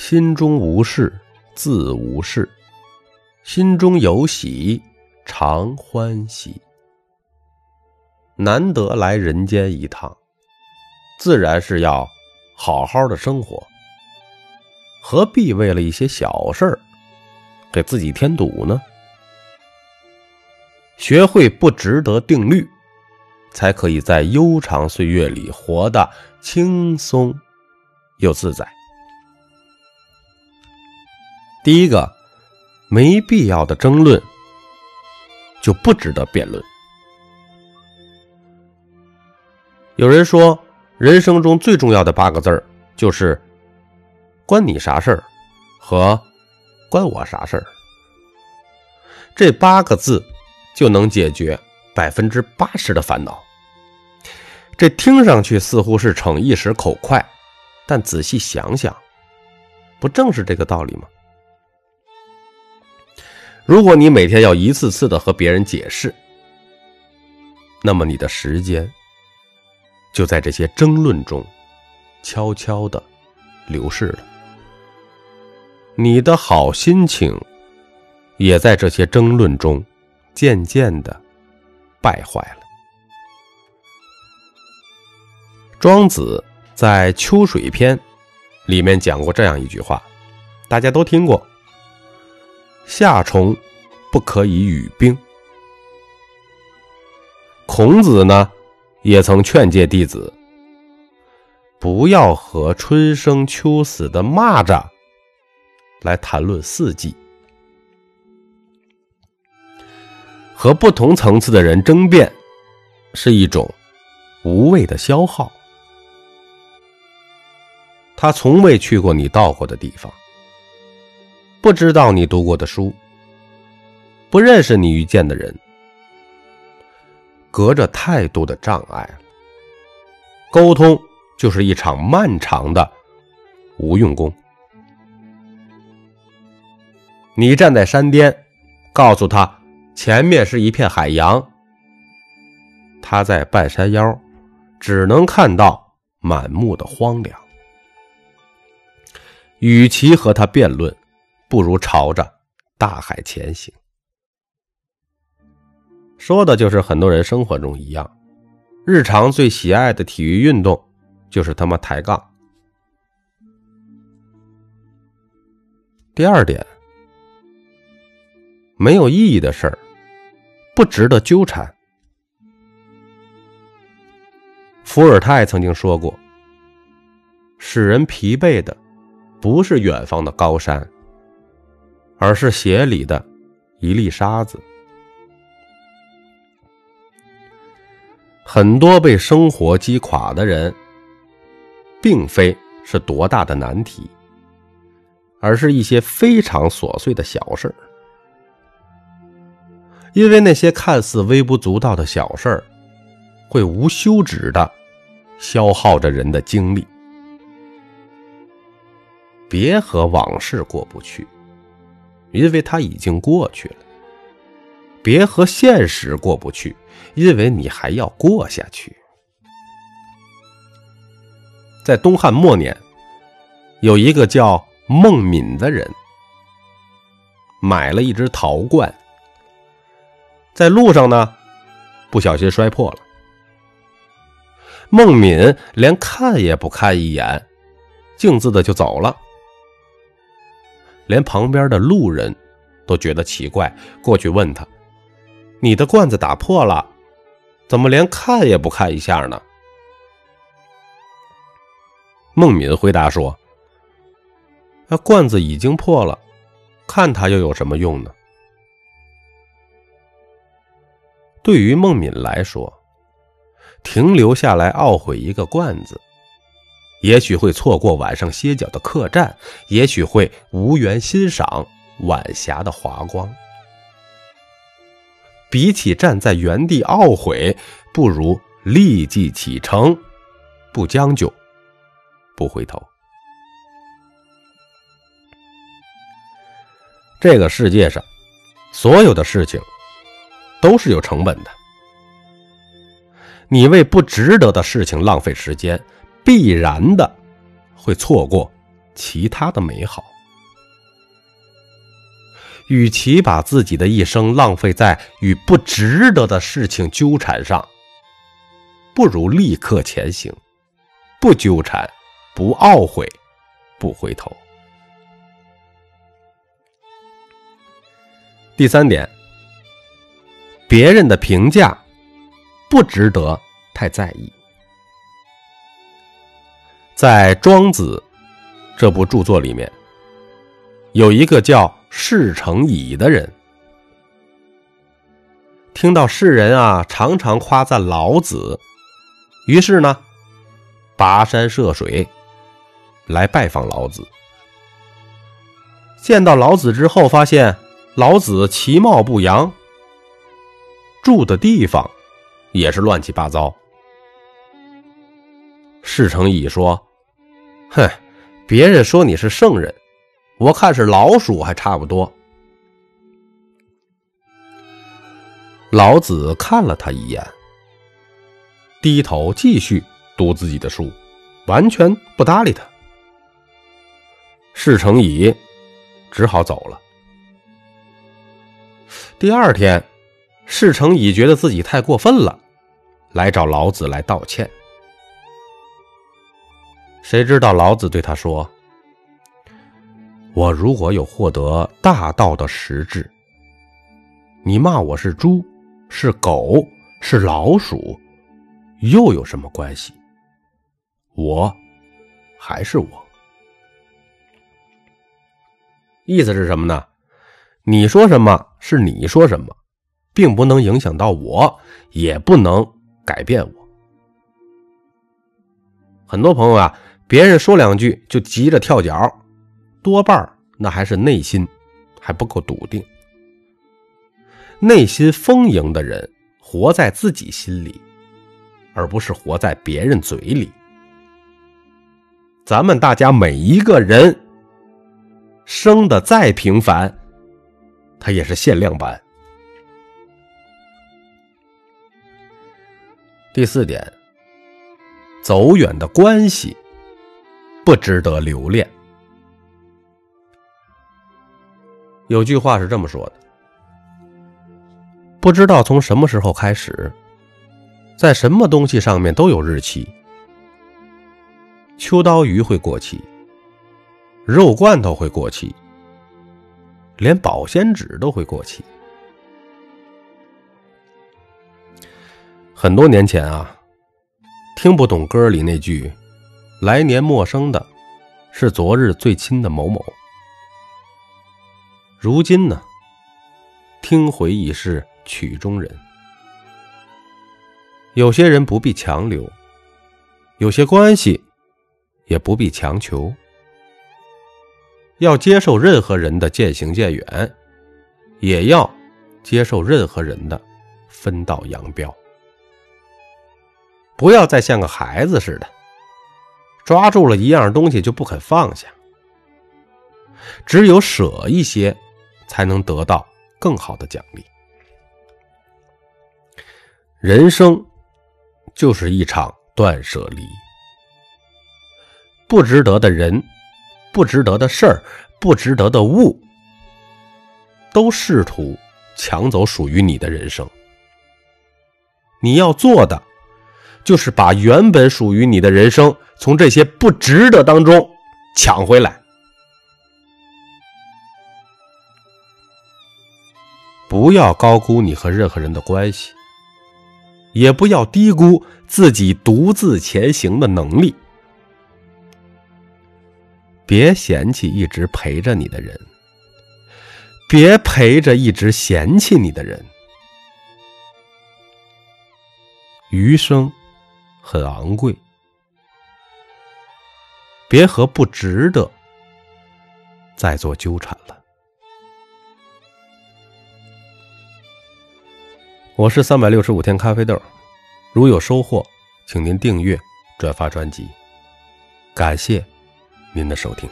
心中无事，自无事；心中有喜，常欢喜。难得来人间一趟，自然是要好好的生活，何必为了一些小事儿给自己添堵呢？学会不值得定律，才可以在悠长岁月里活得轻松又自在。第一个，没必要的争论就不值得辩论。有人说，人生中最重要的八个字儿就是“关你啥事儿”和“关我啥事儿”。这八个字就能解决百分之八十的烦恼。这听上去似乎是逞一时口快，但仔细想想，不正是这个道理吗？如果你每天要一次次的和别人解释，那么你的时间。就在这些争论中，悄悄的流逝了。你的好心情，也在这些争论中渐渐的败坏了。庄子在《秋水篇》里面讲过这样一句话，大家都听过：“夏虫不可以语冰。”孔子呢？也曾劝诫弟子，不要和春生秋死的蚂蚱来谈论四季。和不同层次的人争辩，是一种无谓的消耗。他从未去过你到过的地方，不知道你读过的书，不认识你遇见的人。隔着太多的障碍，沟通就是一场漫长的无用功。你站在山巅，告诉他前面是一片海洋，他在半山腰，只能看到满目的荒凉。与其和他辩论，不如朝着大海前行。说的就是很多人生活中一样，日常最喜爱的体育运动就是他妈抬杠。第二点，没有意义的事儿不值得纠缠。伏尔泰曾经说过：“使人疲惫的不是远方的高山，而是鞋里的一粒沙子。”很多被生活击垮的人，并非是多大的难题，而是一些非常琐碎的小事儿。因为那些看似微不足道的小事儿，会无休止的消耗着人的精力。别和往事过不去，因为它已经过去了。别和现实过不去，因为你还要过下去。在东汉末年，有一个叫孟敏的人，买了一只陶罐，在路上呢，不小心摔破了。孟敏连看也不看一眼，径自的就走了，连旁边的路人都觉得奇怪，过去问他。你的罐子打破了，怎么连看也不看一下呢？孟敏回答说：“那罐子已经破了，看它又有什么用呢？”对于孟敏来说，停留下来懊悔一个罐子，也许会错过晚上歇脚的客栈，也许会无缘欣赏晚霞的华光。比起站在原地懊悔，不如立即启程，不将就，不回头。这个世界上，所有的事情都是有成本的。你为不值得的事情浪费时间，必然的会错过其他的美好。与其把自己的一生浪费在与不值得的事情纠缠上，不如立刻前行，不纠缠，不懊悔，不回头。第三点，别人的评价不值得太在意。在《庄子》这部著作里面，有一个叫释成乙的人，听到世人啊常常夸赞老子，于是呢，跋山涉水来拜访老子。见到老子之后，发现老子其貌不扬，住的地方也是乱七八糟。释成乙说。哼，别人说你是圣人，我看是老鼠还差不多。老子看了他一眼，低头继续读自己的书，完全不搭理他。事成乙只好走了。第二天，事成乙觉得自己太过分了，来找老子来道歉。谁知道老子对他说：“我如果有获得大道的实质，你骂我是猪，是狗，是老鼠，又有什么关系？我还是我。意思是什么呢？你说什么是你说什么，并不能影响到我，也不能改变我。很多朋友啊。”别人说两句就急着跳脚，多半那还是内心还不够笃定。内心丰盈的人，活在自己心里，而不是活在别人嘴里。咱们大家每一个人生的再平凡，他也是限量版。第四点，走远的关系。不值得留恋。有句话是这么说的：不知道从什么时候开始，在什么东西上面都有日期。秋刀鱼会过期，肉罐头会过期，连保鲜纸都会过期。很多年前啊，听不懂歌里那句。来年陌生的，是昨日最亲的某某。如今呢，听回已是曲中人。有些人不必强留，有些关系也不必强求。要接受任何人的渐行渐远，也要接受任何人的分道扬镳。不要再像个孩子似的。抓住了一样东西就不肯放下，只有舍一些，才能得到更好的奖励。人生就是一场断舍离，不值得的人、不值得的事儿、不值得的物，都试图抢走属于你的人生。你要做的。就是把原本属于你的人生从这些不值得当中抢回来，不要高估你和任何人的关系，也不要低估自己独自前行的能力。别嫌弃一直陪着你的人，别陪着一直嫌弃你的人，余生。很昂贵，别和不值得再做纠缠了。我是三百六十五天咖啡豆，如有收获，请您订阅、转发专辑，感谢您的收听。